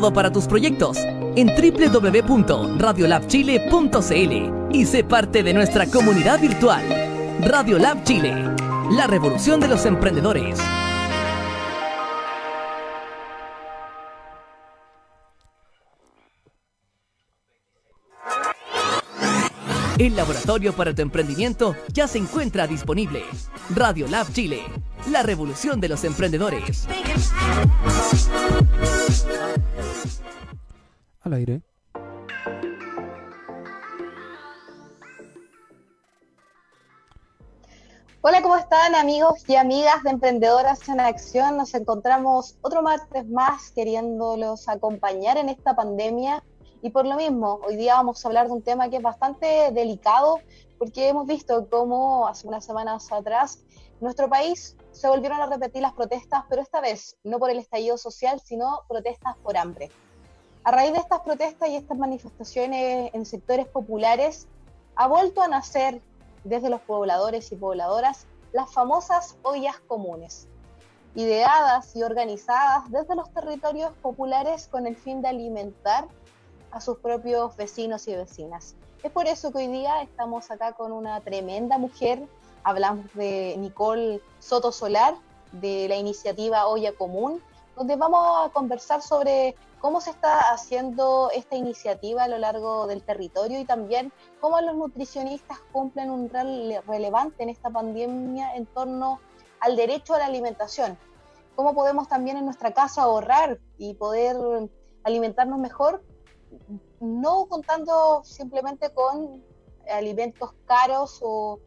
todo para tus proyectos en www.radiolabchile.cl y sé parte de nuestra comunidad virtual. Radiolab Chile, la revolución de los emprendedores. El laboratorio para tu emprendimiento ya se encuentra disponible. Radiolab Chile, la revolución de los emprendedores aire. Hola, ¿cómo están amigos y amigas de Emprendedoras en Acción? Nos encontramos otro martes más queriéndolos acompañar en esta pandemia y por lo mismo, hoy día vamos a hablar de un tema que es bastante delicado porque hemos visto cómo hace unas semanas atrás nuestro país se volvieron a repetir las protestas, pero esta vez no por el estallido social, sino protestas por hambre. A raíz de estas protestas y estas manifestaciones en sectores populares, ha vuelto a nacer desde los pobladores y pobladoras las famosas ollas comunes, ideadas y organizadas desde los territorios populares con el fin de alimentar a sus propios vecinos y vecinas. Es por eso que hoy día estamos acá con una tremenda mujer, hablamos de Nicole Soto Solar, de la iniciativa Olla Común, donde vamos a conversar sobre cómo se está haciendo esta iniciativa a lo largo del territorio y también cómo los nutricionistas cumplen un rol relevante en esta pandemia en torno al derecho a la alimentación. Cómo podemos también en nuestra casa ahorrar y poder alimentarnos mejor, no contando simplemente con alimentos caros o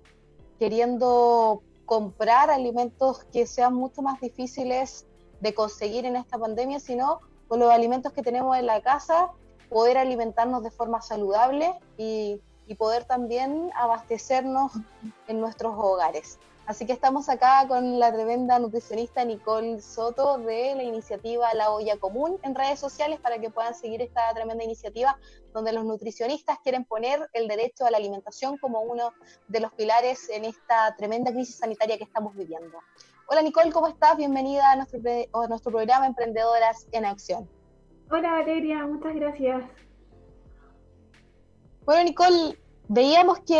queriendo comprar alimentos que sean mucho más difíciles de conseguir en esta pandemia, sino con los alimentos que tenemos en la casa, poder alimentarnos de forma saludable y, poder también abastecernos en nuestros hogares. Así que estamos acá con la tremenda nutricionista Nicole Soto de la iniciativa La Olla Común en redes sociales para que puedan seguir esta tremenda iniciativa donde los nutricionistas quieren poner el derecho a la alimentación como uno de los pilares en esta tremenda crisis sanitaria que estamos viviendo. Hola Nicole, ¿cómo estás? Bienvenida a nuestro, a nuestro programa Emprendedoras en Acción. Hola Valeria, muchas gracias. Bueno Nicole, veíamos que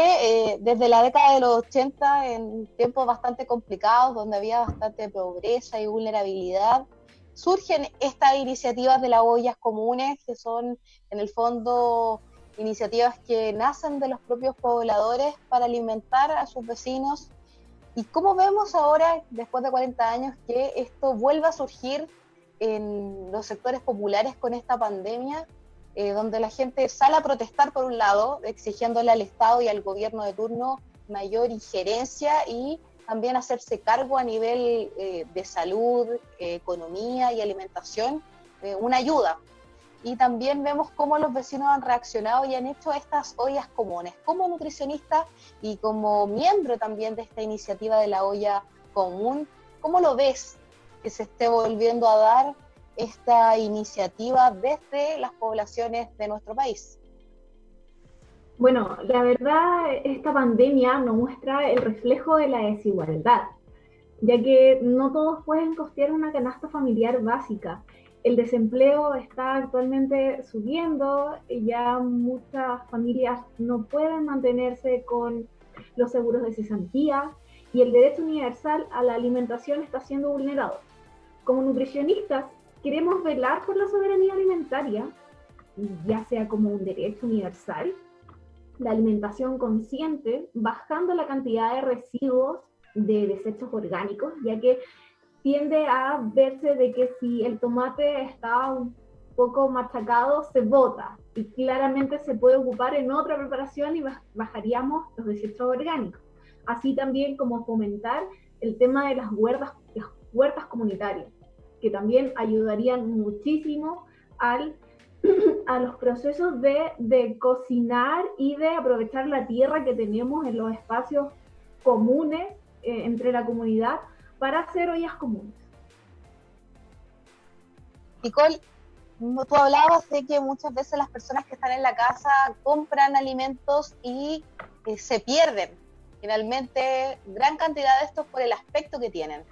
eh, desde la década de los 80, en tiempos bastante complicados, donde había bastante pobreza y vulnerabilidad, surgen estas iniciativas de las ollas comunes, que son en el fondo iniciativas que nacen de los propios pobladores para alimentar a sus vecinos ¿Y cómo vemos ahora, después de 40 años, que esto vuelva a surgir en los sectores populares con esta pandemia, eh, donde la gente sale a protestar por un lado, exigiéndole al Estado y al gobierno de turno mayor injerencia y también hacerse cargo a nivel eh, de salud, eh, economía y alimentación, una ayuda y también vemos cómo los vecinos han reaccionado y han hecho estas ollas comunes. Como nutricionista y como miembro también de esta iniciativa de la olla común, ¿cómo lo ves que se esté volviendo a dar esta iniciativa desde las poblaciones de nuestro país? Bueno, la verdad, esta pandemia nos muestra el reflejo de la desigualdad, ya que no todos pueden costear una canasta familiar básica el desempleo está actualmente subiendo, ya muchas familias no pueden mantenerse con los seguros de cesantía y el derecho universal a la alimentación está siendo vulnerado. Como nutricionistas, queremos velar por la soberanía alimentaria, ya sea como un derecho universal, la alimentación consciente, bajando la cantidad de residuos de desechos orgánicos, ya que tiende a verse de que si el tomate está un poco machacado, se bota y claramente se puede ocupar en otra preparación y bajaríamos los desechos orgánicos. Así también como fomentar el tema de las huertas, las huertas comunitarias, que también ayudarían muchísimo al a los procesos de, cocinar y de aprovechar la tierra que tenemos en los espacios comunes eh, entre la comunidad para hacer ollas comunes. Nicole, tú hablabas de que muchas veces las personas que están en la casa compran alimentos y eh, se pierden finalmente gran cantidad de estos por el aspecto que tienen.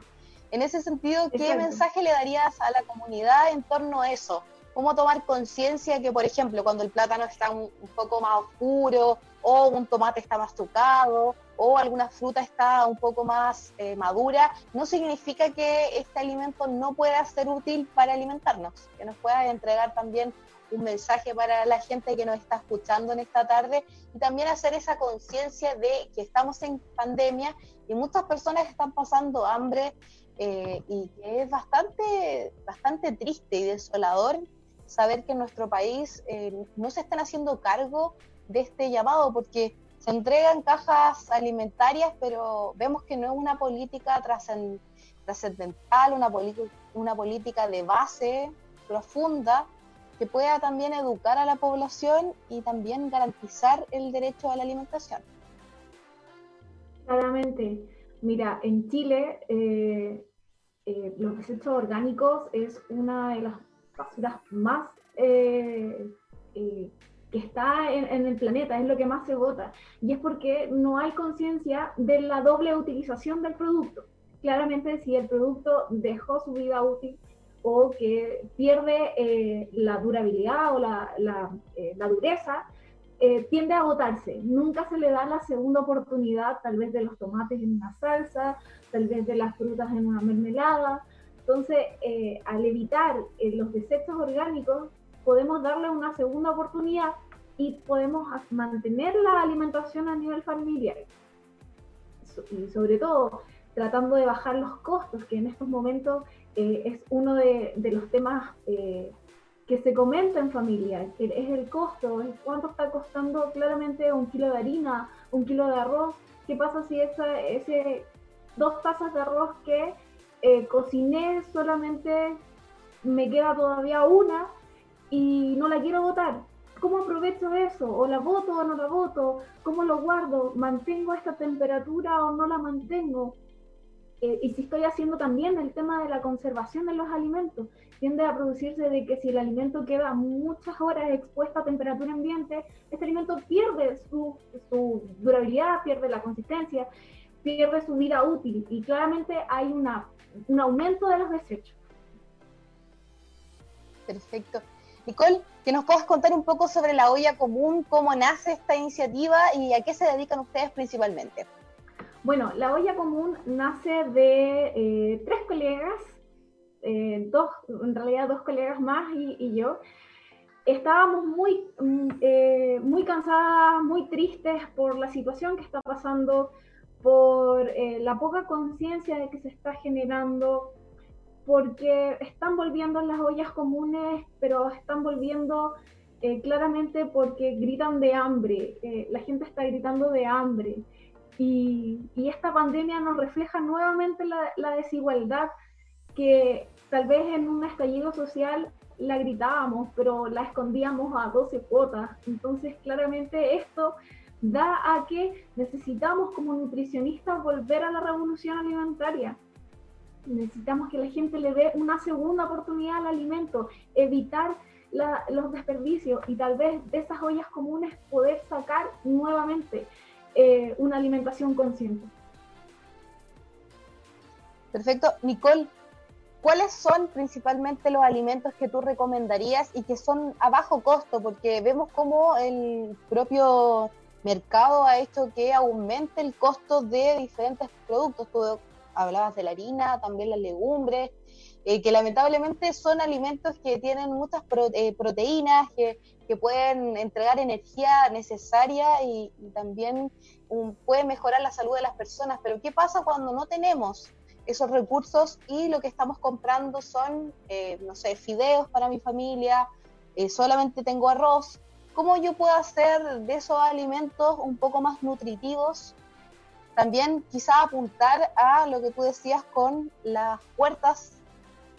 En ese sentido, ¿qué mensaje le darías a la comunidad en torno a eso? ¿Cómo tomar conciencia que, por ejemplo, cuando el plátano está un, poco más oscuro o un tomate está más tocado o alguna fruta está un poco más eh, madura, no significa que este alimento no pueda ser útil para alimentarnos, que nos pueda entregar también un mensaje para la gente que nos está escuchando en esta tarde y también hacer esa conciencia de que estamos en pandemia y muchas personas están pasando hambre eh, y que es bastante, bastante triste y desolador saber que en nuestro país eh, no se están haciendo cargo de este llamado porque se entregan cajas alimentarias, pero vemos que no es una política trascendental, una, una política de base profunda que pueda también educar a la población y también garantizar el derecho a la alimentación. Claramente, mira, en Chile eh, eh, los desechos orgánicos es una de las basuras más eh, que está en, el planeta, es lo que más se vota. Y es porque no hay conciencia de la doble utilización del producto. Claramente, si el producto dejó su vida útil, o que pierde eh, la durabilidad o la, la, eh, dureza, eh, tiende a agotarse. Nunca se le da la segunda oportunidad, tal vez de los tomates en una salsa, tal vez de las frutas en una mermelada. Entonces, al evitar los desechos orgánicos, podemos darle una segunda oportunidad y podemos mantener la alimentación a nivel familiar. Y sobre todo, tratando de bajar los costos, que en estos momentos eh, es uno de, los temas eh, que se comenta en familia, es el costo, es cuánto está costando claramente un kilo de harina, un kilo de arroz, qué pasa si esa, ese dos tazas de arroz que eh, cociné solamente me queda todavía una y no la quiero botar. ¿Cómo aprovecho eso? ¿O la voto o no la voto? ¿Cómo lo guardo? ¿Mantengo esta temperatura o no la mantengo? Eh, y si estoy haciendo también el tema de la conservación de los alimentos, tiende a producirse de que si el alimento queda muchas horas expuesto a temperatura ambiente, este alimento pierde su, su durabilidad, pierde la consistencia, pierde su vida útil y claramente hay una, un aumento de los desechos. Perfecto. Nicole, que nos puedas contar un poco sobre la olla común, cómo nace esta iniciativa y a qué se dedican ustedes principalmente. Bueno, la olla común nace de eh, tres colegas, eh, dos, en realidad dos colegas más y, yo. Estábamos muy, mm, eh, muy cansadas, muy tristes por la situación que está pasando, por la poca conciencia de que se está generando, porque están volviendo las ollas comunes, pero están volviendo claramente porque gritan de hambre, la gente está gritando de hambre. Y, esta pandemia nos refleja nuevamente la, desigualdad que tal vez en un estallido social la gritábamos, pero la escondíamos a 12 cuotas. Entonces, claramente esto da a que necesitamos como nutricionistas volver a la revolución alimentaria. Necesitamos que la gente le dé una segunda oportunidad al alimento, evitar los desperdicios y tal vez de esas ollas comunes poder sacar nuevamente. Eh, una alimentación consciente. Perfecto. Nicole, ¿cuáles son principalmente los alimentos que tú recomendarías y que son a bajo costo? Porque vemos cómo el propio mercado ha hecho que aumente el costo de diferentes productos. Hablabas de la harina, también las legumbres, eh, que lamentablemente son alimentos que tienen muchas eh, proteínas, que, pueden entregar energía necesaria y, también pueden mejorar la salud de las personas. Pero ¿qué pasa cuando no tenemos esos recursos y lo que estamos comprando son, eh, no sé, fideos para mi familia, solamente tengo arroz? ¿Cómo yo puedo hacer de esos alimentos un poco más nutritivos también quizá apuntar a lo que tú decías con las puertas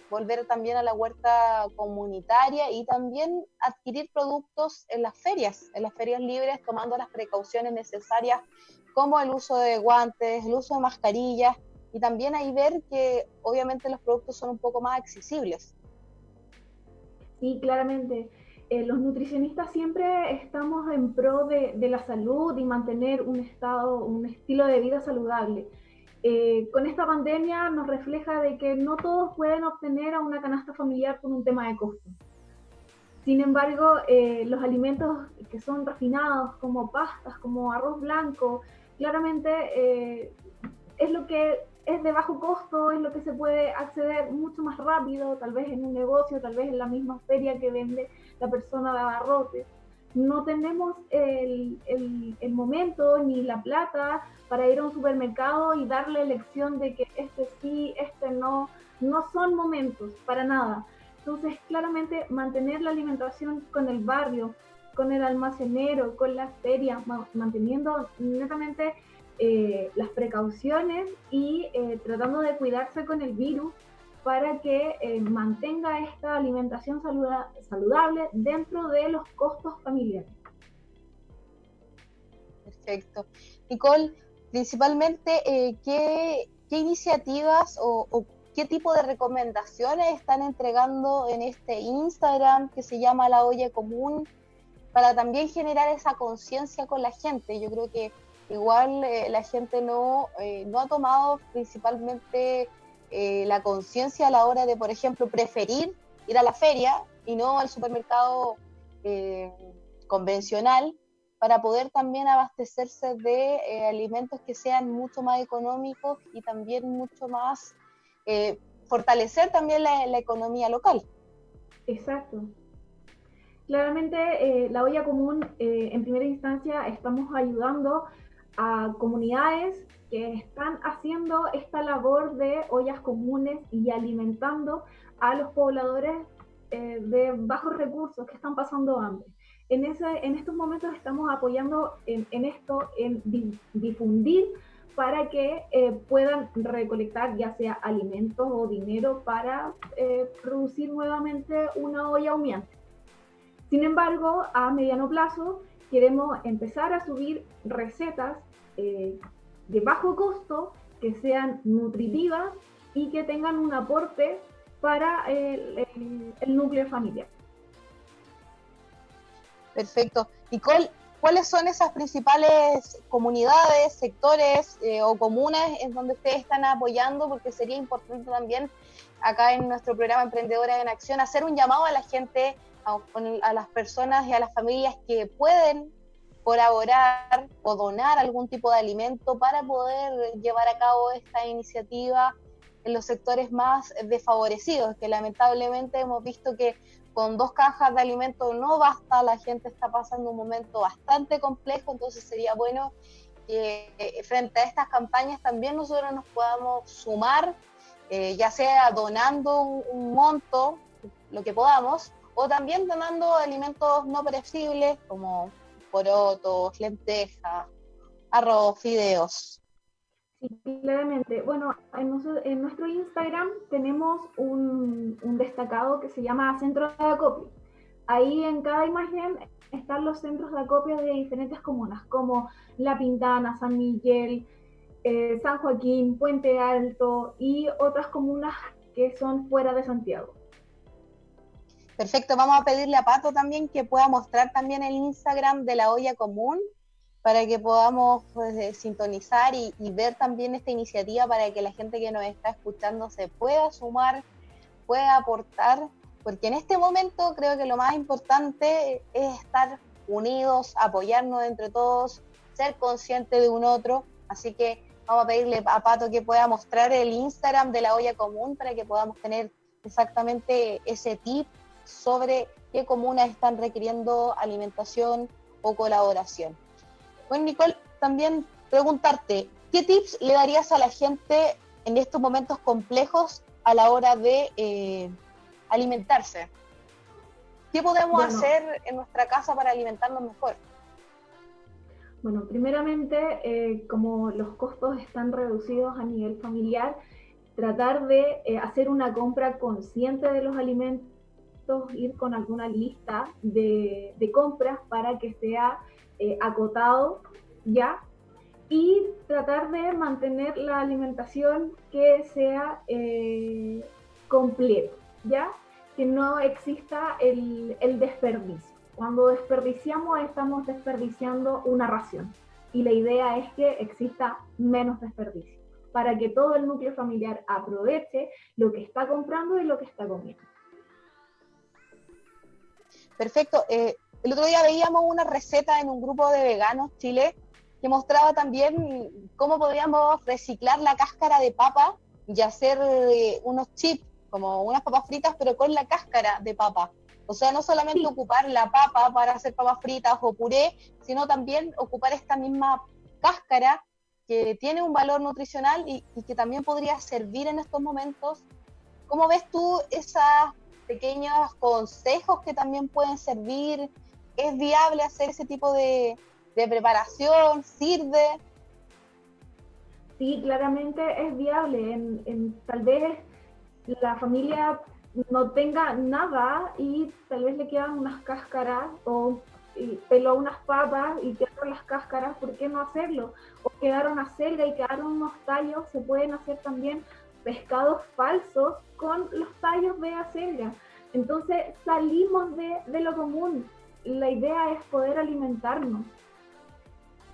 volver también a la huerta comunitaria y también adquirir productos en las ferias, en las ferias libres, tomando las precauciones necesarias como el uso de guantes, el uso de mascarillas y también ahí ver que obviamente los productos son un poco más accesibles. Sí, claramente. Eh, los nutricionistas siempre estamos en pro de, de, la salud y mantener un estado, un estilo de vida saludable. Eh, con esta pandemia nos refleja de que no todos pueden obtener a una canasta familiar por un tema de costo. Sin embargo, eh, los alimentos que son refinados, como pastas, como arroz blanco, claramente eh, es lo que es de bajo costo, es lo que se puede acceder mucho más rápido, tal vez en un negocio, tal vez en la misma feria que vende la persona de abarrotes. No tenemos el, el, el momento ni la plata para ir a un supermercado y darle elección de que este sí, este no, no son momentos para nada. Entonces, claramente mantener la alimentación con el barrio, con el almacenero, con la feria, manteniendo netamente eh, las precauciones y eh, tratando de cuidarse con el virus para que eh, mantenga esta alimentación saludable dentro de los costos familiares. Perfecto. Nicole, principalmente eh, ¿qué, iniciativas o, qué tipo de recomendaciones están entregando en este Instagram que se llama La Olla Común para también generar esa conciencia con la gente. Yo creo que igual eh, la gente no, no ha tomado principalmente la conciencia a la hora de, por ejemplo, preferir ir a la feria y no al supermercado convencional para poder también abastecerse de eh, alimentos que sean mucho más económicos y también mucho más eh, fortalecer también la, economía local. Exacto. Claramente eh, la olla común en primera instancia estamos ayudando a comunidades que están haciendo esta labor de ollas comunes y alimentando a los pobladores de bajos recursos que están pasando hambre en, en estos momentos estamos apoyando en, esto, en difundir para que eh, puedan recolectar ya sea alimentos o dinero para eh, producir nuevamente una olla humeante. Sin embargo, a mediano plazo queremos empezar a subir recetas eh, de bajo costo que sean nutritivas y que tengan un aporte para el núcleo familiar. Perfecto. Nicole, ¿cuáles son esas principales comunidades, sectores eh, o comunas en donde ustedes están apoyando? Porque sería importante también acá en nuestro programa Emprendedora en Acción hacer un llamado a la gente, a las personas y a las familias que pueden colaborar o donar algún tipo de alimento para poder llevar a cabo esta iniciativa en los sectores más desfavorecidos, que lamentablemente hemos visto que con dos cajas de alimentos no basta, la gente está pasando un momento bastante complejo, entonces sería bueno que eh, frente a estas campañas también nosotros nos podamos sumar, eh, ya sea donando un, monto, lo que podamos, o también donando alimentos no perecibles como porotos, lentejas, arroz, fideos. Sí, claramente. Bueno, en, nuestro Instagram tenemos un, destacado que se llama Centro de Acopio. Ahí en cada imagen están los centros de acopio de diferentes comunas, como La Pintana, San Miguel, eh, San Joaquín, Puente Alto y otras comunas que son fuera de Santiago. Perfecto, vamos a pedirle a Pato también que pueda mostrar también el Instagram de la olla común para que podamos pues, eh, sintonizar y, ver también esta iniciativa para que la gente que nos está escuchando se pueda sumar, pueda aportar, porque en este momento creo que lo más importante es estar unidos, apoyarnos entre todos, ser conscientes de un otro, así que vamos a pedirle a Pato que pueda mostrar el Instagram de la olla común para que podamos tener exactamente ese tip sobre qué comunas están requiriendo alimentación o colaboración. Bueno, Nicole, también preguntarte, ¿qué tips le darías a la gente en estos momentos complejos a la hora de eh, alimentarse? ¿Qué podemos hacer en nuestra casa para alimentarnos mejor? Bueno, primeramente, eh, como los costos están reducidos a nivel familiar, tratar de eh, hacer una compra consciente de los alimentos, ir con alguna lista de, compras para que sea eh, acotado ya y tratar de mantener la alimentación que sea eh, completa, ¿ya? Que no exista el, el desperdicio. Cuando desperdiciamos estamos desperdiciando una ración y la idea es que exista menos desperdicio para que todo el núcleo familiar aproveche lo que está comprando y lo que está comiendo. Perfecto. Eh, el otro día veíamos una receta en un grupo de veganos Chile que mostraba también cómo podríamos reciclar la cáscara de papa y hacer eh, unos chips, como unas papas fritas, pero con la cáscara de papa. O sea, no solamente ocupar la papa para hacer papas fritas o puré, sino también ocupar esta misma cáscara que tiene un valor nutricional y, que también podría servir en estos momentos. ¿Cómo ves tú esos pequeños consejos que también pueden servir? ¿Es viable hacer ese tipo de, preparación? ¿Sirve? Sí, claramente es viable. En, tal vez la familia no tenga nada y tal vez le quedan unas cáscaras o peló unas papas y quedaron las cáscaras, ¿por qué no hacerlo? O quedaron acelga y quedaron unos tallos, se pueden hacer también pescados falsos con los tallos de acelga. Entonces salimos de, de lo común. La idea es poder alimentarnos,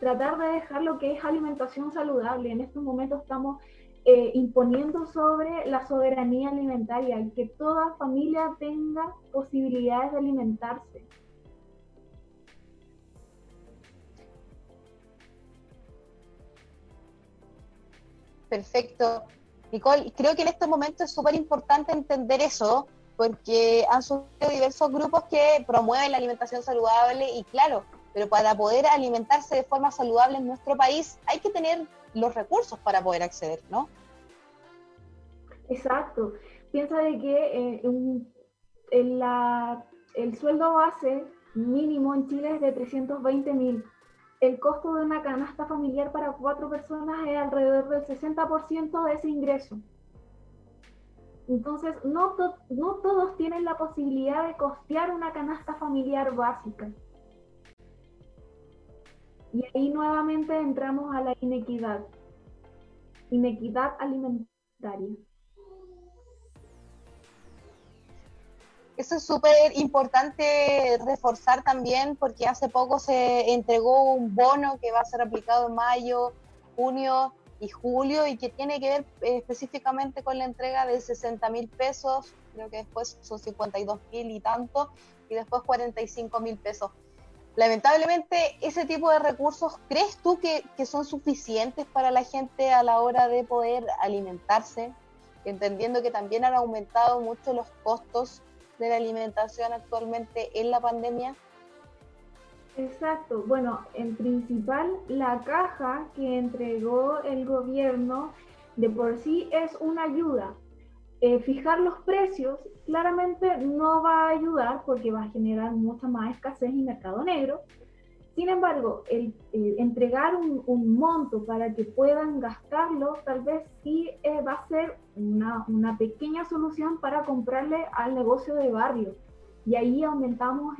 tratar de dejar lo que es alimentación saludable. En estos momentos estamos eh, imponiendo sobre la soberanía alimentaria, que toda familia tenga posibilidades de alimentarse. Perfecto. Nicole, creo que en este momento es súper importante entender eso, porque han surgido diversos grupos que promueven la alimentación saludable y claro, pero para poder alimentarse de forma saludable en nuestro país hay que tener los recursos para poder acceder, ¿no? Exacto. Piensa de que eh, el sueldo base mínimo en Chile es de 320 mil el costo de una canasta familiar para cuatro personas es alrededor del 60% de ese ingreso. Entonces, no, no todos tienen la posibilidad de costear una canasta familiar básica. Y ahí nuevamente entramos a la inequidad. Inequidad alimentaria. Eso es súper importante reforzar también porque hace poco se entregó un bono que va a ser aplicado en mayo, junio y julio y que tiene que ver eh, específicamente con la entrega de 60 mil pesos, creo que después son 52 mil y tanto, y después 45 mil pesos. Lamentablemente, ese tipo de recursos, ¿crees tú que, que son suficientes para la gente a la hora de poder alimentarse? Entendiendo que también han aumentado mucho los costos de la alimentación actualmente en la pandemia? Exacto. Bueno, en principal, la caja que entregó el gobierno de por sí es una ayuda. Eh, fijar los precios claramente no va a ayudar porque va a generar mucha más escasez y mercado negro, sin embargo, el, entregar un, monto para que puedan gastarlo, tal vez sí eh, va a ser una, pequeña solución para comprarle al negocio de barrio. Y ahí aumentamos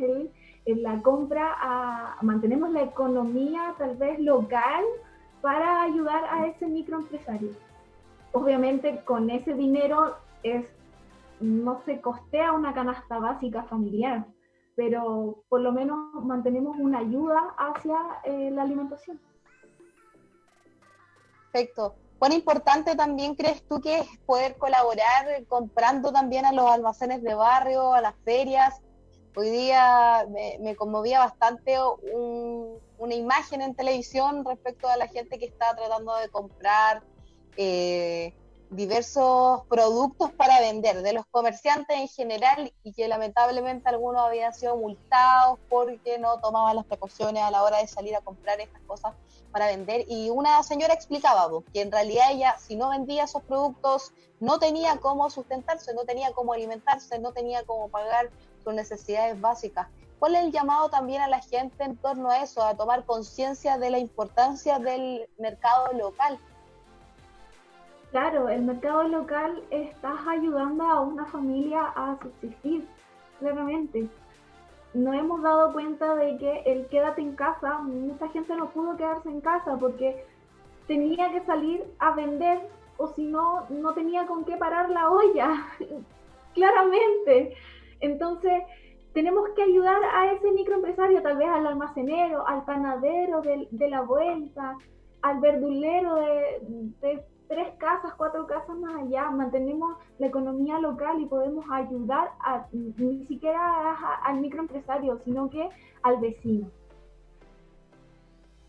la compra, mantenemos la economía tal vez local para ayudar a ese microempresario. Obviamente con ese dinero no se costea una canasta básica familiar, pero por lo menos mantenemos una ayuda hacia eh, la alimentación. Perfecto. ¿Cuán importante también crees tú que es poder colaborar comprando también a los almacenes de barrio, a las ferias? Hoy día me, conmovía bastante una imagen en televisión respecto a la gente que está tratando de comprar eh, diversos productos para vender, de los comerciantes en general, y que lamentablemente algunos habían sido multados porque no tomaban las precauciones a la hora de salir a comprar estas cosas para vender. Y una señora explicaba que en realidad ella, si no vendía esos productos, no tenía cómo sustentarse, no tenía cómo alimentarse, no tenía cómo pagar sus necesidades básicas. ¿Cuál es el llamado también a la gente en torno a eso, a tomar conciencia de la importancia del mercado local? Claro, el mercado local estás ayudando a una familia a subsistir, claramente. No hemos dado cuenta de que el quédate en casa, mucha gente no pudo quedarse en casa porque tenía que salir a vender o si no, no tenía con qué parar la olla, claramente. Entonces, tenemos que ayudar a ese microempresario, tal vez al almacenero, al panadero de, la vuelta, al verdulero de, tres casas, cuatro casas más allá. Mantenemos la economía local y podemos ayudar a, ni siquiera al microempresario, sino que al vecino.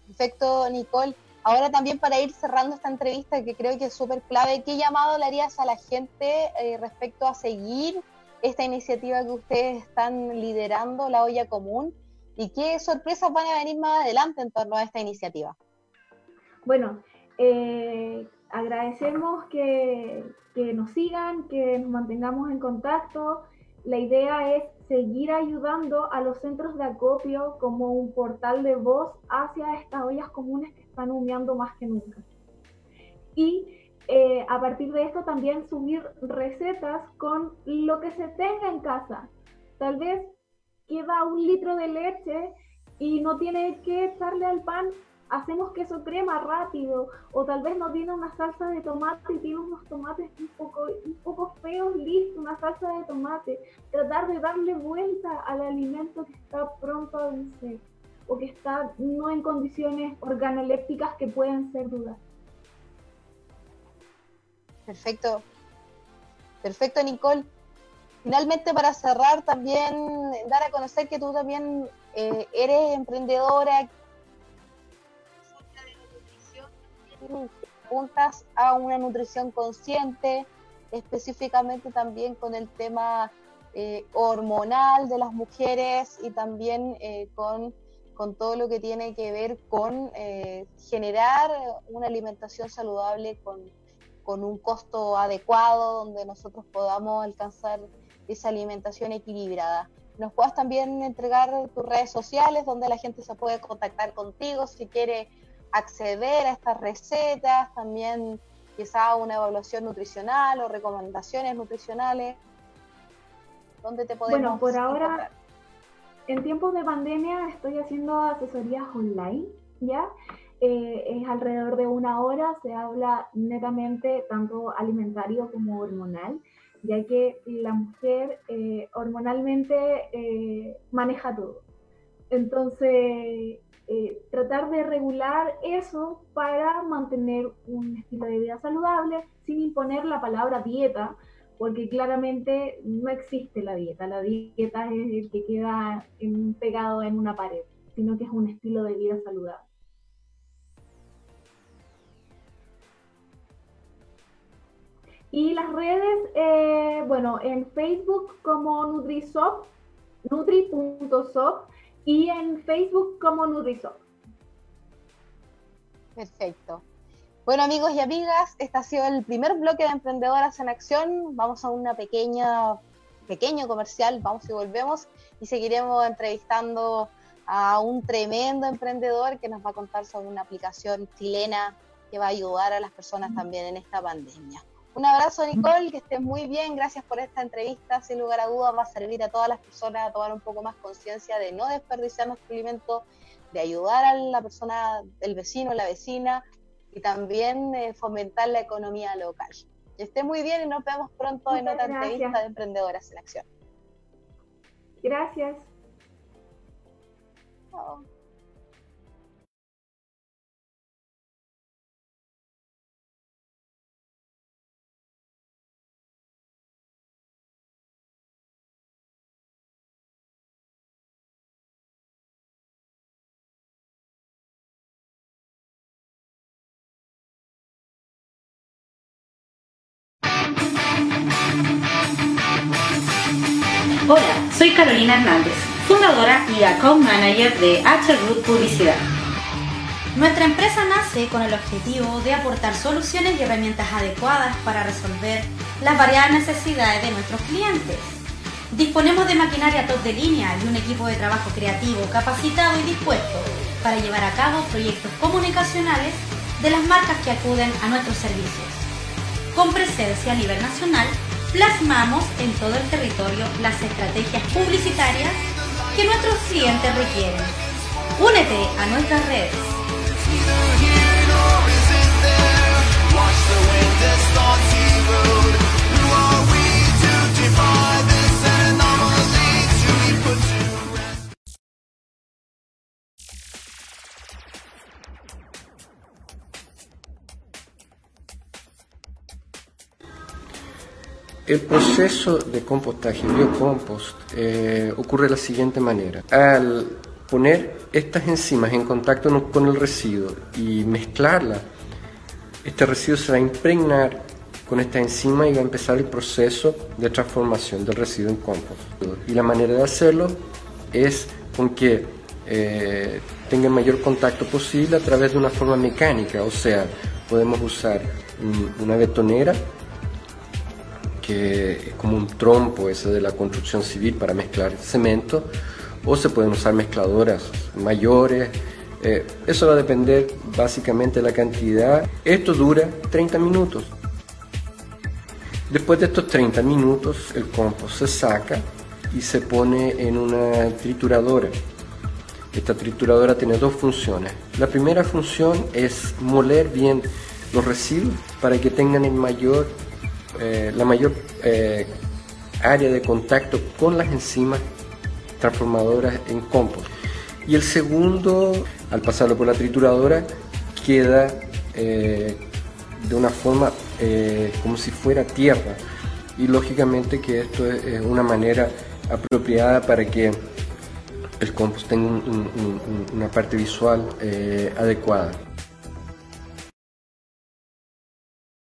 Perfecto, Nicole. Ahora también para ir cerrando esta entrevista, que creo que es súper clave, ¿qué llamado le harías a la gente eh, respecto a seguir esta iniciativa que ustedes están liderando, la olla común? ¿Y qué sorpresas van a venir más adelante en torno a esta iniciativa? Bueno, eh, agradecemos que, que nos sigan, que nos mantengamos en contacto. La idea es seguir ayudando a los centros de acopio como un portal de voz hacia estas ollas comunes que están humeando más que nunca. Y eh, a partir de esto también subir recetas con lo que se tenga en casa. Tal vez queda un litro de leche y no tiene que echarle al pan hacemos queso crema rápido, o tal vez no tiene una salsa de tomate y tiene unos tomates un poco, un poco feos, listo, una salsa de tomate. Tratar de darle vuelta al alimento que está pronto a vencer, o que está no en condiciones organolépticas que pueden ser dudas. Perfecto. Perfecto, Nicole. Finalmente, para cerrar, también dar a conocer que tú también eh, eres emprendedora, juntas a una nutrición consciente, específicamente también con el tema eh, hormonal de las mujeres y también eh, con, con, todo lo que tiene que ver con eh, generar una alimentación saludable con, con un costo adecuado donde nosotros podamos alcanzar esa alimentación equilibrada. Nos puedas también entregar tus redes sociales donde la gente se puede contactar contigo si quiere acceder a estas recetas, también quizá una evaluación nutricional o recomendaciones nutricionales. ¿Dónde te podemos Bueno, por ahora, en tiempos de pandemia estoy haciendo asesorías online, ¿ya? Eh, es alrededor de una hora, se habla netamente tanto alimentario como hormonal, ya que la mujer eh, hormonalmente eh, maneja todo. Entonces, eh, tratar de regular eso para mantener un estilo de vida saludable sin imponer la palabra dieta, porque claramente no existe la dieta. La dieta es el que queda pegado en una pared, sino que es un estilo de vida saludable. Y las redes, eh, bueno, en Facebook como NutriSop, nutri.sop, y en Facebook como Nutrisop. Perfecto. Bueno amigos y amigas, este ha sido el primer bloque de Emprendedoras en Acción. Vamos a una pequeña, pequeño comercial, vamos y volvemos y seguiremos entrevistando a un tremendo emprendedor que nos va a contar sobre una aplicación chilena que va a ayudar a las personas también en esta pandemia. Un abrazo, Nicole, que estés muy bien. Gracias por esta entrevista. Sin lugar a dudas, va a servir a todas las personas a tomar un poco más conciencia de no desperdiciar nuestro alimento, de ayudar a la persona, el vecino, la vecina y también eh, fomentar la economía local. Que esté muy bien y nos vemos pronto en otra entrevista de Emprendedoras en Acción. Gracias. Chao. Hola, soy Carolina Hernández, fundadora y account manager de H Publicidad. Nuestra empresa nace con el objetivo de aportar soluciones y herramientas adecuadas para resolver las variadas necesidades de nuestros clientes. Disponemos de maquinaria top de línea y un equipo de trabajo creativo, capacitado y dispuesto para llevar a cabo proyectos comunicacionales de las marcas que acuden a nuestros servicios. con presencia a nivel nacional, plasmamos en todo el territorio las estrategias publicitarias que nuestros clientes requieren. Únete a nuestras redes. El proceso de compostaje, biocompost, eh, ocurre de la siguiente manera. Al poner estas enzimas en contacto con el residuo y mezclarla, este residuo se va a impregnar con esta enzima y va a empezar el proceso de transformación del residuo en compost. Y la manera de hacerlo es con que eh, tenga el mayor contacto posible a través de una forma mecánica, o sea, podemos usar una betonera que es como un trompo ese de la construcción civil para mezclar cemento, o se pueden usar mezcladoras mayores. Eh, eso va a depender básicamente de la cantidad. Esto dura 30 minutos. Después de estos 30 minutos, el compost se saca y se pone en una trituradora. Esta trituradora tiene dos funciones. La primera función es moler bien los residuos para que tengan el mayor eh, la mayor eh, área de contacto con las enzimas transformadoras en compost. Y el segundo, al pasarlo por la trituradora, queda eh, de una forma como si fuera tierra. Y lógicamente que esto es, una manera apropiada para que el compost tenga una parte visual adecuada.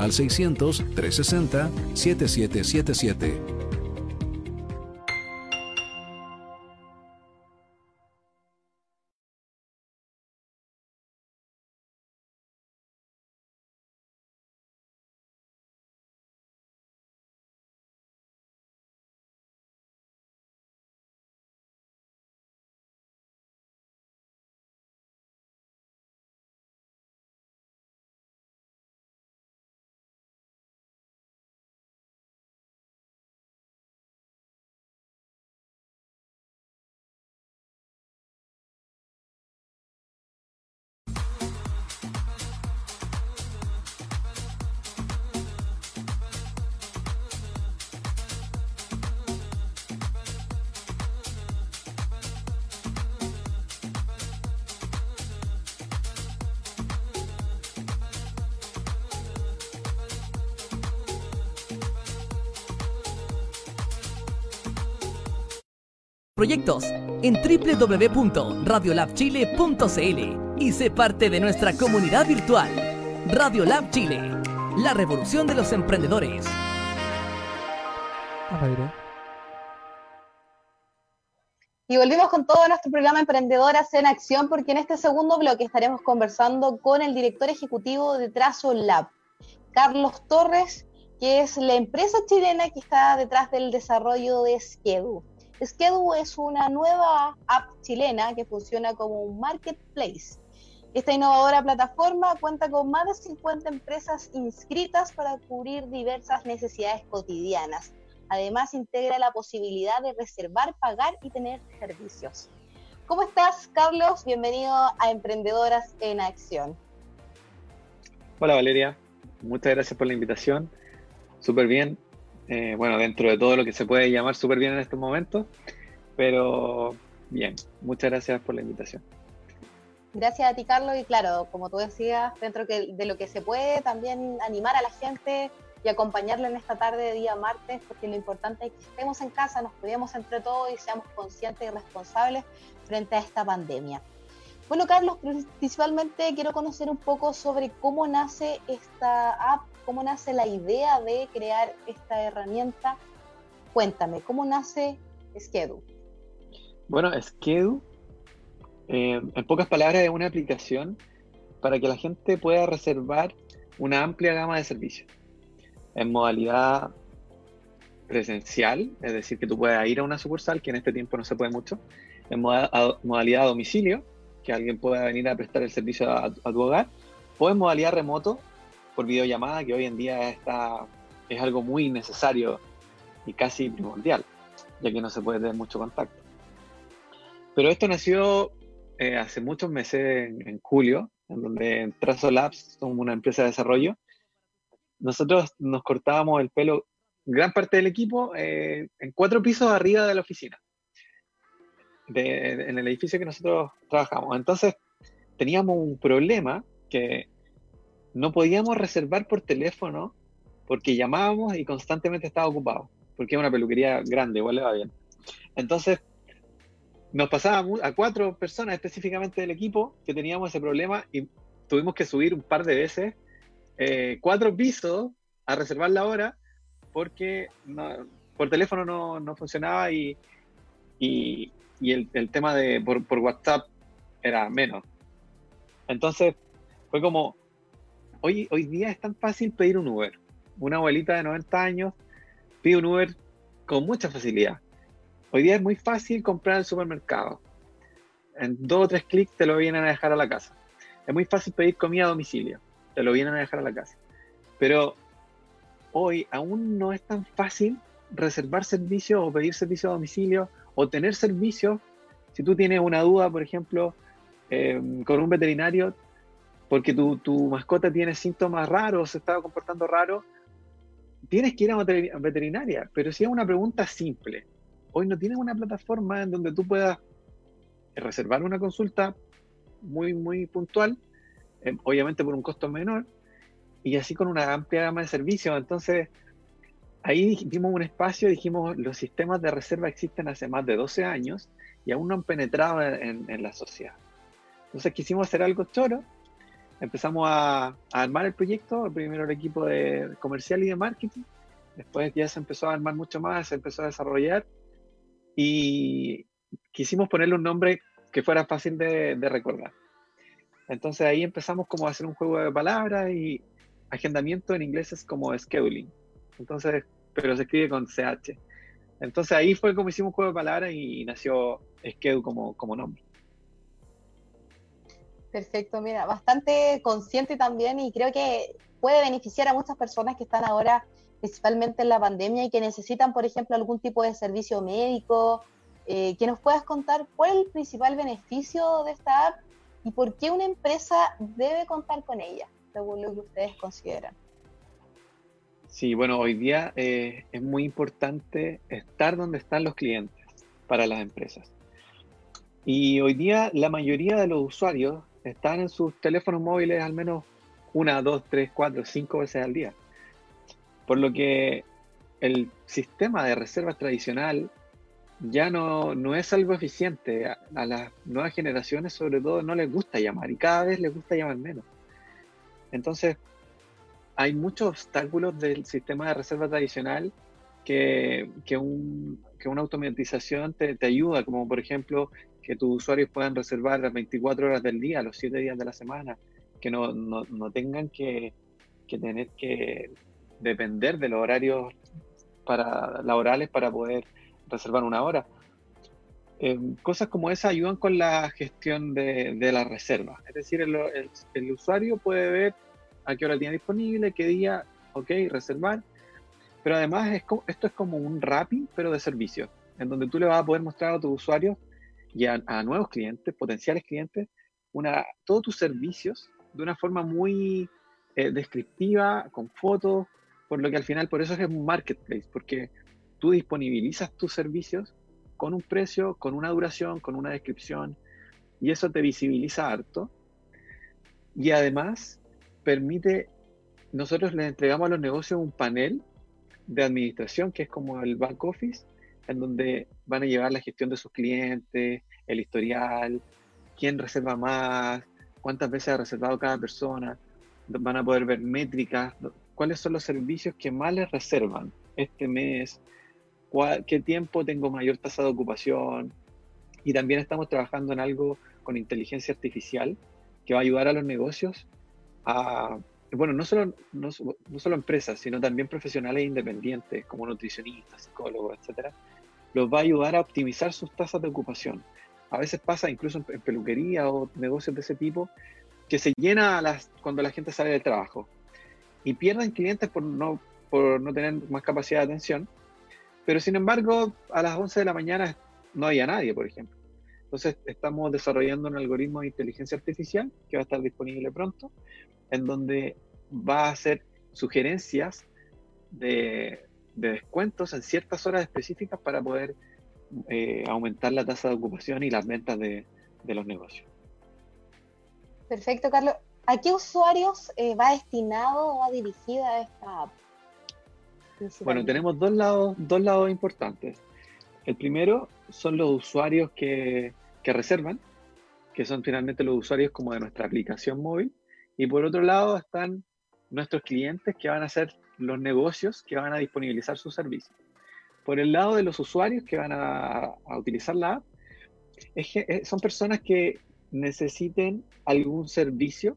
al 600-360-7777. Proyectos en www.radiolabchile.cl y sé parte de nuestra comunidad virtual. Radiolab Chile, la revolución de los emprendedores. Y volvimos con todo nuestro programa Emprendedoras en Acción, porque en este segundo bloque estaremos conversando con el director ejecutivo de Trazo Lab, Carlos Torres, que es la empresa chilena que está detrás del desarrollo de Skedu. Skedu es una nueva app chilena que funciona como un marketplace. Esta innovadora plataforma cuenta con más de 50 empresas inscritas para cubrir diversas necesidades cotidianas. Además, integra la posibilidad de reservar, pagar y tener servicios. ¿Cómo estás, Carlos? Bienvenido a Emprendedoras en Acción. Hola, Valeria. Muchas gracias por la invitación. Súper bien. Eh, bueno, dentro de todo lo que se puede llamar súper bien en estos momentos, pero bien. Muchas gracias por la invitación. Gracias a ti, Carlos. Y claro, como tú decías, dentro de lo que se puede, también animar a la gente y acompañarle en esta tarde de día martes, porque lo importante es que estemos en casa, nos cuidemos entre todos y seamos conscientes y responsables frente a esta pandemia. Bueno, Carlos, principalmente quiero conocer un poco sobre cómo nace esta app, cómo nace la idea de crear esta herramienta. Cuéntame, ¿cómo nace Skedu? Bueno, Skedu eh, en pocas palabras, es una aplicación para que la gente pueda reservar una amplia gama de servicios en modalidad presencial, es decir, que tú puedas ir a una sucursal, que en este tiempo no se puede mucho, en modalidad a domicilio, que alguien pueda venir a prestar el servicio a, tu hogar, o en modalidad remoto, por videollamada, que hoy en día está, es algo muy necesario y casi primordial, ya que no se puede tener mucho contacto. Pero esto nació eh, hace muchos meses, en, julio, en donde Trazo Labs, somos una empresa de desarrollo, nosotros nos cortábamos el pelo, gran parte del equipo, eh, en cuatro pisos arriba de la oficina, en el edificio que nosotros trabajamos. Entonces, teníamos un problema que no podíamos reservar por teléfono porque llamábamos y constantemente estaba ocupado, porque es una peluquería grande, igual le va bien. Entonces, nos pasaba a cuatro personas específicamente del equipo que teníamos ese problema y tuvimos que subir un par de veces eh, cuatro pisos a reservar la hora porque por teléfono no, funcionaba y, y, el, tema de por, por, WhatsApp era menos. Entonces fue como, hoy, hoy día es tan fácil pedir un Uber. Una abuelita de 90 años pide un Uber con mucha facilidad Hoy día es muy fácil comprar en supermercado. En dos o tres clics te lo vienen a dejar a la casa. Es muy fácil pedir comida a domicilio. Te lo vienen a dejar a la casa. Pero hoy aún no es tan fácil reservar servicios o pedir servicios a domicilio o tener servicios. Si tú tienes una duda, por ejemplo, em, con un veterinario, porque tu, tu, mascota tiene síntomas raros, se está comportando raro, tienes que ir a una veterinaria. Pero si es una pregunta simple, hoy no tienes una plataforma en donde tú puedas reservar una consulta muy, muy puntual, eh, obviamente por un costo menor, y así con una amplia gama de servicios. Entonces, ahí dimos un espacio, dijimos, los sistemas de reserva existen hace más de 12 años y aún no han penetrado en, la sociedad. Entonces quisimos hacer algo choro, empezamos a, a, armar el proyecto, primero el equipo de comercial y de marketing, después ya se empezó a armar mucho más, se empezó a desarrollar y quisimos ponerle un nombre que fuera fácil de, recordar. Entonces ahí empezamos como a hacer un juego de palabras y agendamiento en inglés es como scheduling. Entonces, pero se escribe con CH. Entonces ahí fue como hicimos un juego de palabras y nació Schedule como, como nombre. Perfecto, mira, bastante consciente también y creo que puede beneficiar a muchas personas que están ahora principalmente en la pandemia y que necesitan, por ejemplo, algún tipo de servicio médico, eh, que nos puedas contar cuál es el principal beneficio de esta app y por qué una empresa debe contar con ella, según lo que ustedes consideran. Sí, bueno, hoy día eh, es muy importante estar donde están los clientes para las empresas. Y hoy día la mayoría de los usuarios están en sus teléfonos móviles al menos una, dos, tres, cuatro, cinco veces al día. Por lo que el sistema de reservas tradicional ya no, no es algo eficiente. A, las nuevas generaciones, sobre todo, no les gusta llamar y cada vez les gusta llamar menos. Entonces, hay muchos obstáculos del sistema de reserva tradicional que, que, una automatización te, ayuda, como por ejemplo que tus usuarios puedan reservar las 24 horas del día, los 7 días de la semana, que no, tengan que, que tener que depender de los horarios para, laborales para poder reservar una hora. Eh, cosas como esa ayudan con la gestión de, de la reserva. Es decir, el, usuario puede ver a qué hora tiene disponible, qué día, ok, reservar. Pero además es esto es como un wrapping, pero de servicio, en donde tú le vas a poder mostrar a tu usuario y a, nuevos clientes, potenciales clientes, una, todos tus servicios de una forma muy eh, descriptiva, con fotos, por lo que al final, por eso es un marketplace, porque tú disponibilizas tus servicios con un precio, con una duración, con una descripción, y eso te visibiliza harto. Y además permite, nosotros les entregamos a los negocios un panel de administración, que es como el back office, en donde van a llevar la gestión de sus clientes, el historial, quién reserva más, cuántas veces ha reservado cada persona, van a poder ver métricas, cuáles son los servicios que más les reservan este mes, qué tiempo tengo mayor tasa de ocupación. Y también estamos trabajando en algo con inteligencia artificial que va a ayudar a los negocios a, bueno, no solo, no, no solo empresas, sino también profesionales independientes como nutricionistas, psicólogos, etcétera, los va a ayudar a optimizar sus tasas de ocupación. A veces pasa incluso en, peluquería o negocios de ese tipo que se llena las, cuando la gente sale del trabajo y pierden clientes por no, por no tener más capacidad de atención, pero sin embargo a las 11 de la mañana no había nadie, por ejemplo. Entonces estamos desarrollando un algoritmo de inteligencia artificial que va a estar disponible pronto, en donde va a hacer sugerencias de, de descuentos en ciertas horas específicas para poder eh, aumentar la tasa de ocupación y las ventas de, los negocios. Perfecto, Carlos. ¿A qué usuarios eh, va destinado o va dirigida esta app? Bueno, tenemos dos lados, dos lados importantes. El primero son los usuarios que, que reservan, que son finalmente los usuarios como de nuestra aplicación móvil. Y por otro lado están nuestros clientes que van a ser los negocios que van a disponibilizar sus servicios. Por el lado de los usuarios que van a, utilizar la app, eh, son personas que necesiten algún servicio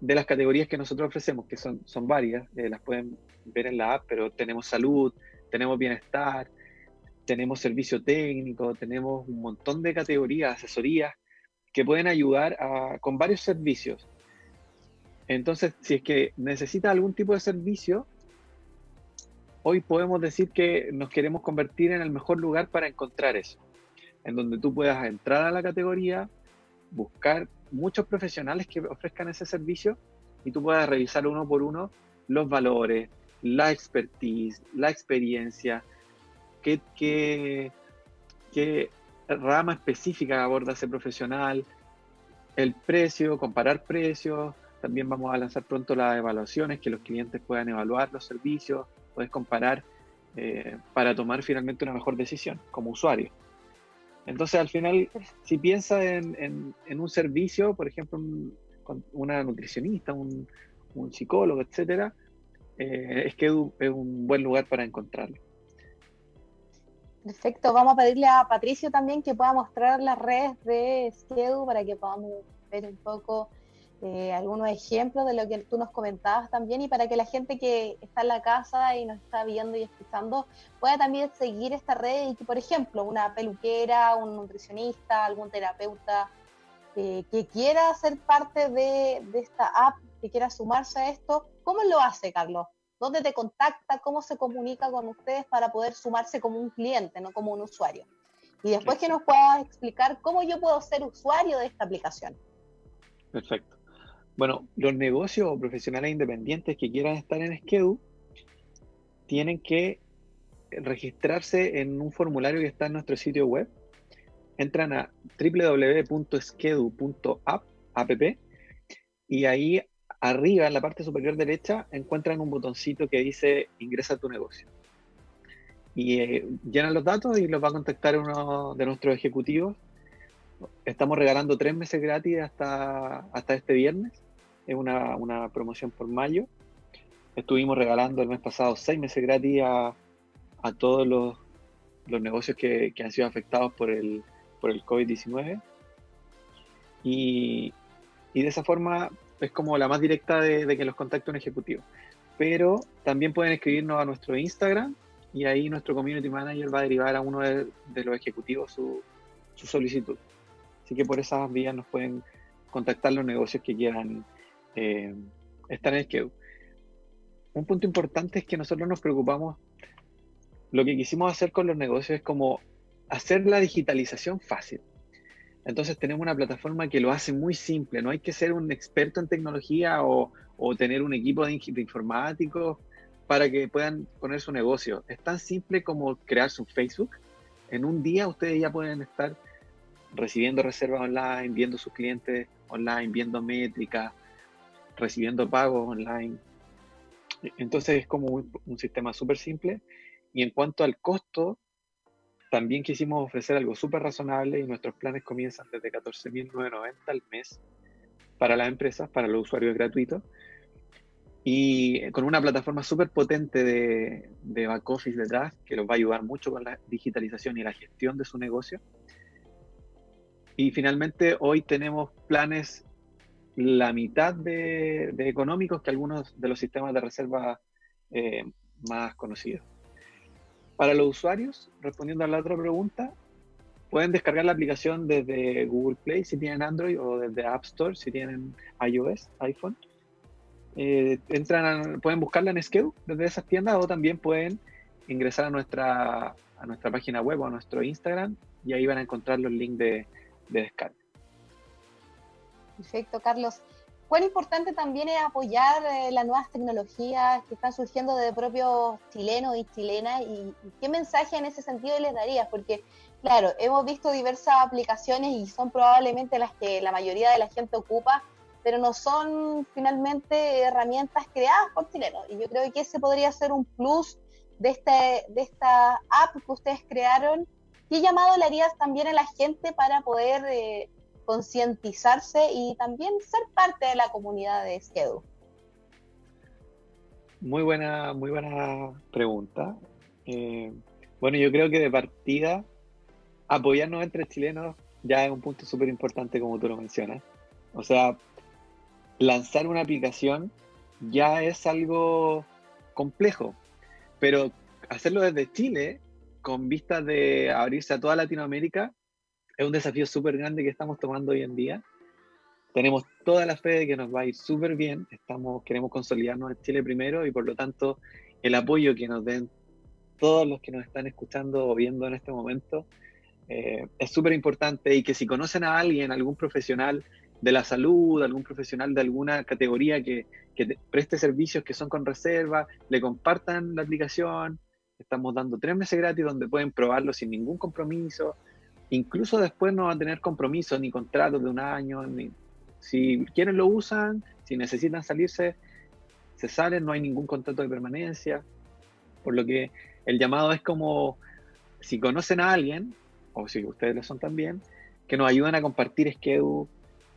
de las categorías que nosotros ofrecemos, que son, son varias, eh, las pueden ver en la app, pero tenemos salud, tenemos bienestar, tenemos servicio técnico, tenemos un montón de categorías, asesorías que pueden ayudar con varios servicios entonces, si es que necesita algún tipo de servicio, hoy podemos decir que nos queremos convertir en el mejor lugar para encontrar eso, en donde tú puedas entrar a la categoría, buscar muchos profesionales que ofrezcan ese servicio y tú puedas revisar uno por uno los valores, la expertise, la experiencia, qué, qué, qué rama específica aborda ese profesional, el precio, comparar precios, también vamos a lanzar pronto las evaluaciones, que los clientes puedan evaluar los servicios, puedes comparar eh, para tomar finalmente una mejor decisión como usuario. Entonces, al final, si piensas en, un servicio, por ejemplo, una nutricionista, un, psicólogo, etcétera, eh, es que es un buen lugar para encontrarlo. Perfecto, vamos a pedirle a Patricio también que pueda mostrar las redes de Skedu para que podamos ver un poco eh, algunos ejemplos de lo que tú nos comentabas también y para que la gente que está en la casa y nos está viendo y escuchando pueda también seguir esta red y que, por ejemplo, una peluquera, un nutricionista, algún terapeuta eh, que quiera ser parte de, esta app, que quiera sumarse a esto, ¿cómo lo hace, Carlos? ¿Dónde te contacta? ¿Cómo se comunica con ustedes para poder sumarse como un cliente, no como un usuario? Y después que nos puedas explicar cómo yo puedo ser usuario de esta aplicación. Perfecto. Bueno, los negocios o profesionales independientes que quieran estar en Skedu tienen que registrarse en un formulario que está en nuestro sitio web. Entran a www.skedu.app y ahí arriba en la parte superior derecha encuentran un botoncito que dice ingresa tu negocio. Y eh, llenan los datos y los va a contactar uno de nuestros ejecutivos. Estamos regalando tres meses gratis hasta, hasta este viernes es una, una promoción por mayo. Estuvimos regalando el mes pasado seis meses gratis a, a todos los, los negocios que, que, han sido afectados por el, por el COVID-19. Y, y, de esa forma es como la más directa de, que los contacte un ejecutivo. Pero también pueden escribirnos a nuestro Instagram y ahí nuestro community manager va a derivar a uno de, de los ejecutivos su solicitud. Así que por esas vías nos pueden contactar los negocios que quieran eh, estar en el que Un punto importante es que nosotros nos preocupamos, lo que quisimos hacer con los negocios es como hacer la digitalización fácil. Entonces tenemos una plataforma que lo hace muy simple, no hay que ser un experto en tecnología o, tener un equipo de, informáticos para que puedan poner su negocio. Es tan simple como crear su Facebook. En un día ustedes ya pueden estar recibiendo reservas online, viendo sus clientes online, viendo métricas, recibiendo pagos online. Entonces es como un, un sistema súper simple. Y en cuanto al costo, también quisimos ofrecer algo súper razonable y nuestros planes comienzan desde 14.990 al mes para las empresas, para los usuarios gratuitos. Y con una plataforma súper potente de, de back office detrás que los va a ayudar mucho con la digitalización y la gestión de su negocio. Y finalmente hoy tenemos planes la mitad de, económicos que algunos de los sistemas de reserva eh, más conocidos. Para los usuarios, respondiendo a la otra pregunta, pueden descargar la aplicación desde Google Play si tienen Android o desde App Store si tienen iOS, iPhone. Eh, entran pueden buscarla en Skew desde esas tiendas o también pueden ingresar a nuestra, a nuestra página web o a nuestro Instagram y ahí van a encontrar los links de, de descarga. Perfecto, Carlos cuán importante también es apoyar eh, las nuevas tecnologías que están surgiendo de propios chilenos y chilenas y, qué mensaje en ese sentido les darías, porque claro, hemos visto diversas aplicaciones y son probablemente las que la mayoría de la gente ocupa, pero no son finalmente herramientas creadas por chilenos y yo creo que ese podría ser un plus de, este, de esta app que ustedes crearon. ¿Qué llamado le harías también a la gente para poder... Eh, concientizarse y también ser parte de la comunidad de Skedu? Muy buena, muy buena pregunta. Eh, bueno, yo creo que de partida apoyarnos entre chilenos ya es un punto súper importante como tú lo mencionas. O sea, lanzar una aplicación ya es algo complejo, pero hacerlo desde Chile con vistas de abrirse a toda Latinoamérica es un desafío súper grande que estamos tomando hoy en día. Tenemos toda la fe de que nos va a ir súper bien. Estamos, queremos consolidarnos en Chile primero y por lo tanto el apoyo que nos den todos los que nos están escuchando o viendo en este momento eh, es súper importante y que si conocen a alguien, algún profesional de la salud, algún profesional de alguna categoría que, que preste servicios que son con reserva, le compartan la aplicación. Estamos dando tres meses gratis donde pueden probarlo sin ningún compromiso incluso después no va a tener compromiso ni contratos de un año. Ni, si quieren lo usan, si necesitan salirse, se salen, no hay ningún contrato de permanencia. Por lo que el llamado es como, si conocen a alguien, o si ustedes lo son también, que nos ayuden a compartir Skedu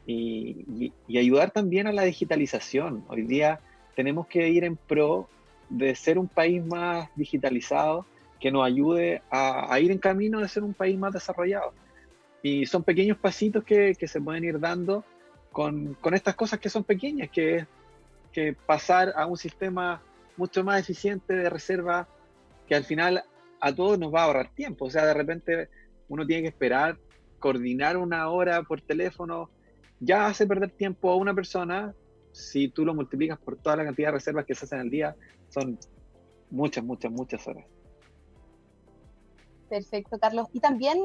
y, ayudar también a la digitalización. Hoy día tenemos que ir en pro de ser un país más digitalizado que nos ayude a, ir en camino de ser un país más desarrollado. Y son pequeños pasitos que, se pueden ir dando con, estas cosas que son pequeñas, que es que pasar a un sistema mucho más eficiente de reserva, que al final a todos nos va a ahorrar tiempo. O sea, de repente uno tiene que esperar, coordinar una hora por teléfono, ya hace perder tiempo a una persona. Si tú lo multiplicas por toda la cantidad de reservas que se hacen al día, son muchas, muchas, muchas horas. Perfecto, Carlos. Y también,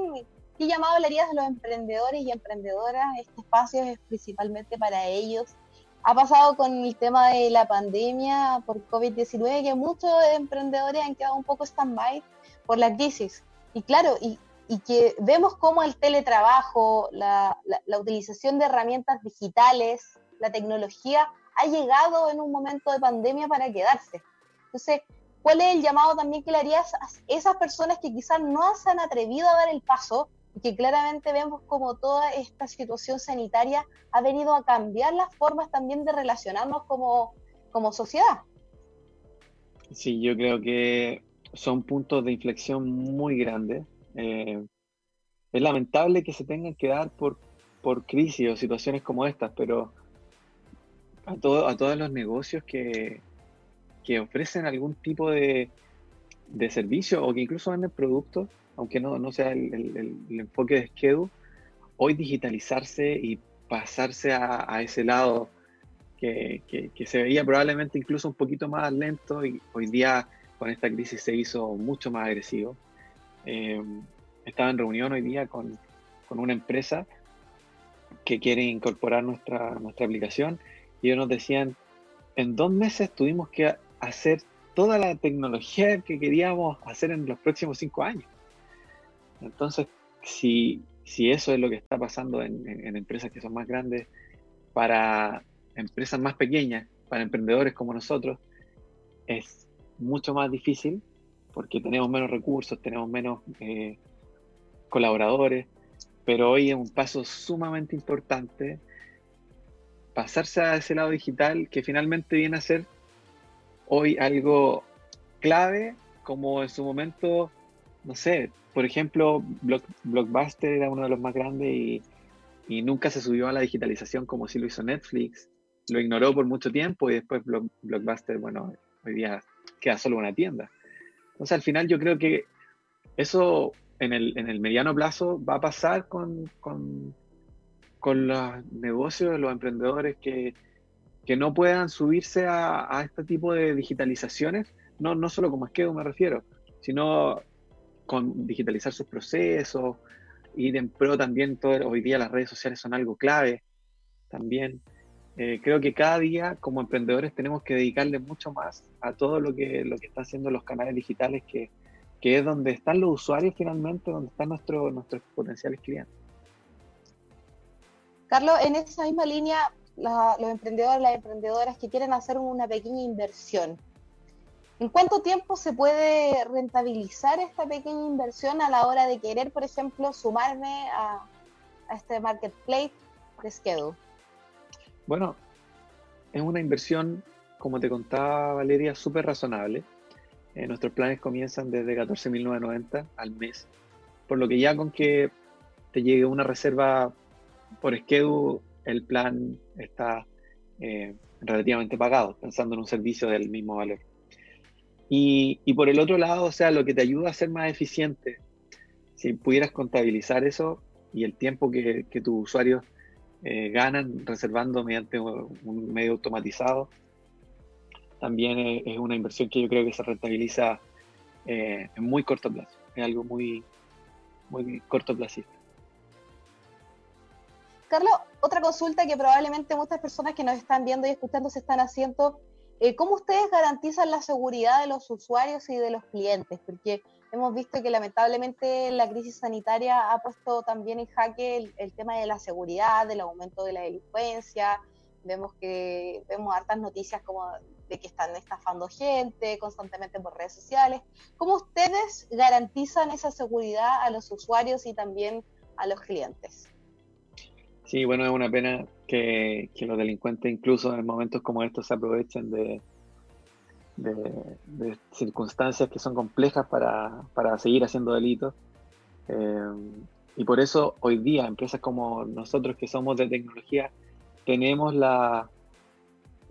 ¿qué llamado le harías a los emprendedores y emprendedoras? Este espacio es principalmente para ellos. Ha pasado con el tema de la pandemia por COVID-19 que muchos emprendedores han quedado un poco stand-by por la crisis. Y claro, y, que vemos cómo el teletrabajo, la, la utilización de herramientas digitales, la tecnología ha llegado en un momento de pandemia para quedarse. Entonces, ¿Cuál es el llamado también que le harías a esas personas que quizás no se han atrevido a dar el paso y que claramente vemos como toda esta situación sanitaria ha venido a cambiar las formas también de relacionarnos como, como sociedad? Sí, yo creo que son puntos de inflexión muy grandes. Eh, es lamentable que se tengan que dar por, por crisis o situaciones como estas, pero a, todo, a todos los negocios que, que ofrecen algún tipo de, de servicio o que incluso venden productos, aunque no, no sea el, enfoque de Skedu, hoy digitalizarse y pasarse a, ese lado que, que, se veía probablemente incluso un poquito más lento y hoy día con esta crisis se hizo mucho más agresivo. Eh, estaba en reunión hoy día con, con, una empresa que quieren incorporar nuestra, nuestra aplicación y ellos nos decían, en dos meses tuvimos que hacer toda la tecnología que queríamos hacer en los próximos cinco años. Entonces, si, si eso es lo que está pasando en, empresas que son más grandes, para empresas más pequeñas, para emprendedores como nosotros, es mucho más difícil porque tenemos menos recursos, tenemos menos eh, colaboradores, pero hoy es un paso sumamente importante pasarse a ese lado digital que finalmente viene a ser hoy algo clave, como en su momento, no sé, por ejemplo, Blockbuster era uno de los más grandes y, nunca se subió a la digitalización como si lo hizo Netflix. Lo ignoró por mucho tiempo y después Blockbuster, bueno, hoy día queda solo una tienda. Entonces al final yo creo que eso en el, en el mediano plazo va a pasar con, con, con los negocios, los emprendedores que, que no puedan subirse a, este tipo de digitalizaciones, no, no solo como Esquedo me refiero, sino con digitalizar sus procesos, ir en pro también, todo, hoy día las redes sociales son algo clave también. Eh, creo que cada día como emprendedores tenemos que dedicarle mucho más a todo lo que, lo que están haciendo los canales digitales, que, que es donde están los usuarios finalmente, donde están nuestros nuestros potenciales clientes. Carlos, en esa misma línea, los emprendedores, las emprendedoras que quieren hacer una pequeña inversión, ¿en cuánto tiempo se puede rentabilizar esta pequeña inversión a la hora de querer, por ejemplo, sumarme a, este marketplace de Schedule? Bueno, es una inversión, como te contaba Valeria, súper razonable. Eh, nuestros planes comienzan desde 14.990 al mes, por lo que ya con que te llegue una reserva por schedule, el plan está eh, relativamente pagado, pensando en un servicio del mismo valor. Y, por el otro lado, o sea, lo que te ayuda a ser más eficiente, si pudieras contabilizar eso y el tiempo que, tus usuarios eh, ganan reservando mediante un medio automatizado. También es, una inversión que yo creo que se rentabiliza eh, en muy corto plazo. Es algo muy, muy corto plazo. Carlos, otra consulta que probablemente muchas personas que nos están viendo y escuchando se están haciendo. Eh, ¿Cómo ustedes garantizan la seguridad de los usuarios y de los clientes? Porque Hemos visto que lamentablemente la crisis sanitaria ha puesto también en jaque el, tema de la seguridad, del aumento de la delincuencia. Vemos que vemos hartas noticias como de que están estafando gente constantemente por redes sociales. ¿Cómo ustedes garantizan esa seguridad a los usuarios y también a los clientes? Sí, bueno, es una pena que, los delincuentes incluso en momentos como estos se aprovechen de, de, circunstancias que son complejas para, para seguir haciendo delitos. Eh, y por eso hoy día empresas como nosotros que somos de tecnología tenemos la,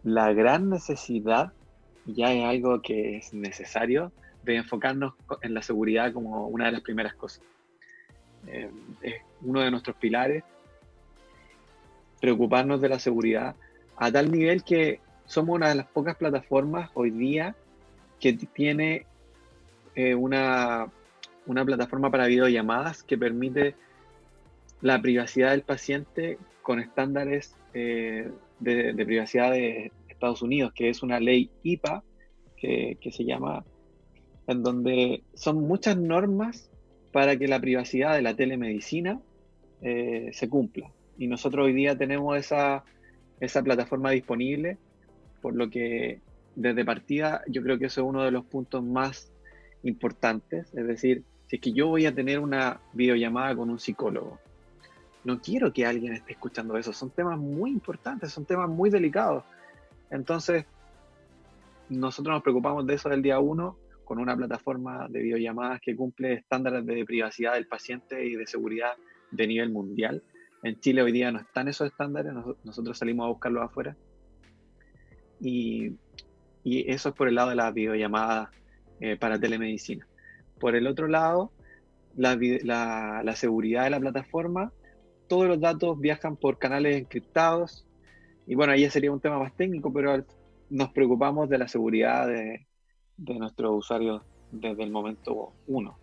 la gran necesidad, ya es algo que es necesario, de enfocarnos en la seguridad como una de las primeras cosas. Eh, es uno de nuestros pilares, preocuparnos de la seguridad a tal nivel que somos una de las pocas plataformas hoy día que tiene eh, una, una, plataforma para videollamadas que permite la privacidad del paciente con estándares eh, de, privacidad de Estados Unidos, que es una ley IPA que, se llama, en donde son muchas normas para que la privacidad de la telemedicina eh, se cumpla. Y nosotros hoy día tenemos esa, esa plataforma disponible por lo que desde partida yo creo que eso es uno de los puntos más importantes, es decir, si es que yo voy a tener una videollamada con un psicólogo, no quiero que alguien esté escuchando eso, son temas muy importantes, son temas muy delicados. Entonces, nosotros nos preocupamos de eso del día uno con una plataforma de videollamadas que cumple estándares de privacidad del paciente y de seguridad de nivel mundial. En Chile hoy día no están esos estándares, nosotros salimos a buscarlos afuera y, eso es por el lado de la videollamada eh, para telemedicina. Por el otro lado, la, seguridad de la plataforma, todos los datos viajan por canales encriptados. Y bueno, ahí sería un tema más técnico, pero nos preocupamos de la seguridad de, de nuestros usuarios desde el momento uno.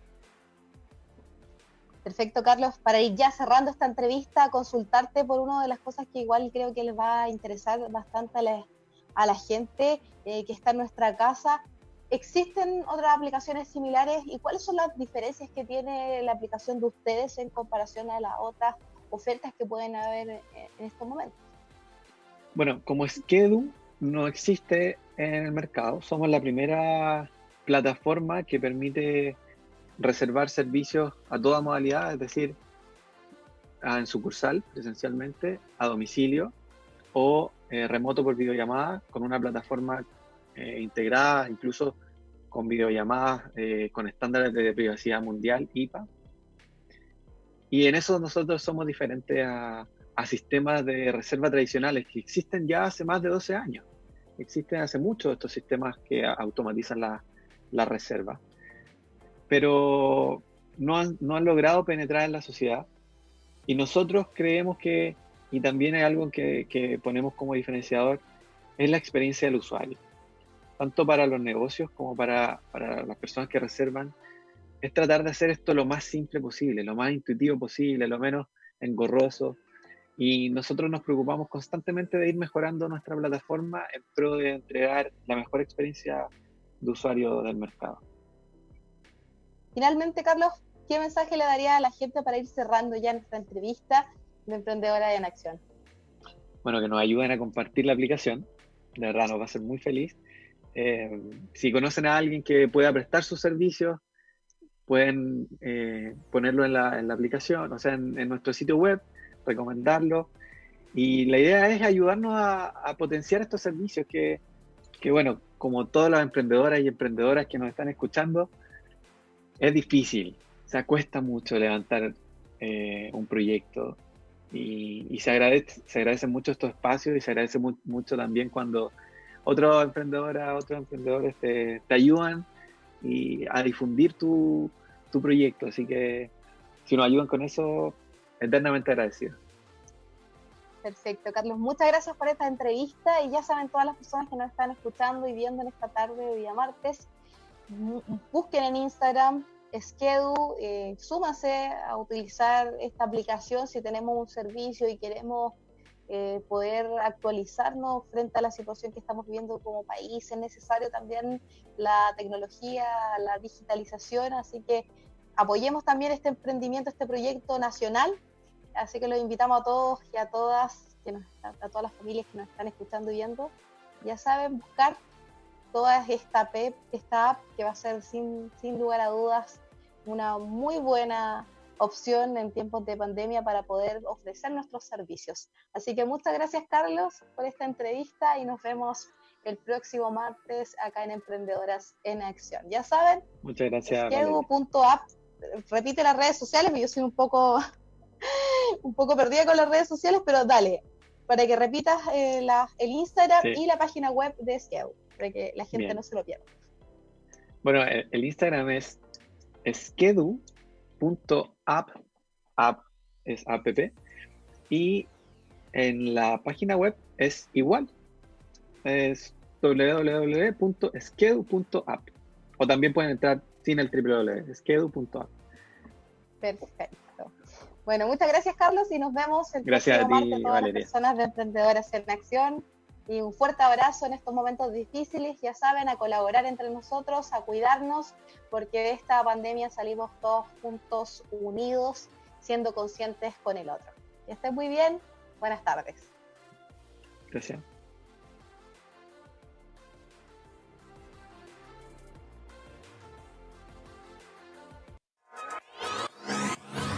Perfecto, Carlos. Para ir ya cerrando esta entrevista, consultarte por una de las cosas que igual creo que les va a interesar bastante a la, gente eh, que está en nuestra casa. ¿Existen otras aplicaciones similares y cuáles son las diferencias que tiene la aplicación de ustedes en comparación a las otras ofertas que pueden haber en estos momentos? Bueno, como Skedu no existe en el mercado, somos la primera plataforma que permite reservar servicios a toda modalidad, es decir, en sucursal, presencialmente, a domicilio o eh, remoto por videollamada con una plataforma eh, integrada, incluso con videollamadas eh, con estándares de privacidad mundial, IPA. Y en eso nosotros somos diferentes a, sistemas de reserva tradicionales que existen ya hace más de 12 años. Existen hace mucho estos sistemas que automatizan la, la reserva pero no han, no han logrado penetrar en la sociedad. Y nosotros creemos que, y también hay algo que, ponemos como diferenciador, es la experiencia del usuario. Tanto para los negocios como para, para las personas que reservan, es tratar de hacer esto lo más simple posible, lo más intuitivo posible, lo menos engorroso. Y nosotros nos preocupamos constantemente de ir mejorando nuestra plataforma en pro de entregar la mejor experiencia de usuario del mercado. Finalmente, Carlos, ¿qué mensaje le daría a la gente para ir cerrando ya nuestra entrevista de Emprendedora en Acción? Bueno, que nos ayuden a compartir la aplicación. De verdad, nos va a ser muy feliz. Eh, si conocen a alguien que pueda prestar sus servicios, pueden eh, ponerlo en la, aplicación, o sea, en, nuestro sitio web, recomendarlo. Y la idea es ayudarnos a, potenciar estos servicios que, que, bueno, como todas las emprendedoras y emprendedoras que nos están escuchando, es difícil, se cuesta mucho levantar eh, un proyecto y, se, agradece, se agradecen mucho estos espacios y se agradece mucho también cuando otros emprendedoras, otros emprendedores te, ayudan y a difundir tu, tu, proyecto. Así que si nos ayudan con eso, eternamente agradecido. Perfecto, Carlos. Muchas gracias por esta entrevista y ya saben todas las personas que nos están escuchando y viendo en esta tarde de día martes busquen en Instagram Skedu, eh, súmase a utilizar esta aplicación si tenemos un servicio y queremos eh, poder actualizarnos frente a la situación que estamos viviendo como país. Es necesario también la tecnología, la digitalización, así que apoyemos también este emprendimiento, este proyecto nacional. Así que los invitamos a todos y a todas, que a todas las familias que nos están escuchando y viendo. Ya saben, buscar toda esta, esta app que va a ser sin, sin lugar a dudas una muy buena opción en tiempos de pandemia para poder ofrecer nuestros servicios. Así que muchas gracias Carlos por esta entrevista y nos vemos el próximo martes acá en Emprendedoras en Acción. Ya saben, muchas gracias. App, repite las redes sociales, yo soy un poco un poco perdida con las redes sociales, pero dale, para que repitas eh, el Instagram y la página web de Skeu para que la gente no se lo pierda. Bueno, el, Instagram es skedu.app, app es app, y en la página web es igual, es www.skedu.app, o también pueden entrar sin el www, skedu.app. Perfecto. Bueno, muchas gracias Carlos y nos vemos el gracias próximo a ti, todas las personas de Emprendedoras en Acción. Y un fuerte abrazo en estos momentos difíciles, ya saben, a colaborar entre nosotros, a cuidarnos, porque de esta pandemia salimos todos juntos, unidos, siendo conscientes con el otro. Que estén muy bien, buenas tardes. Gracias.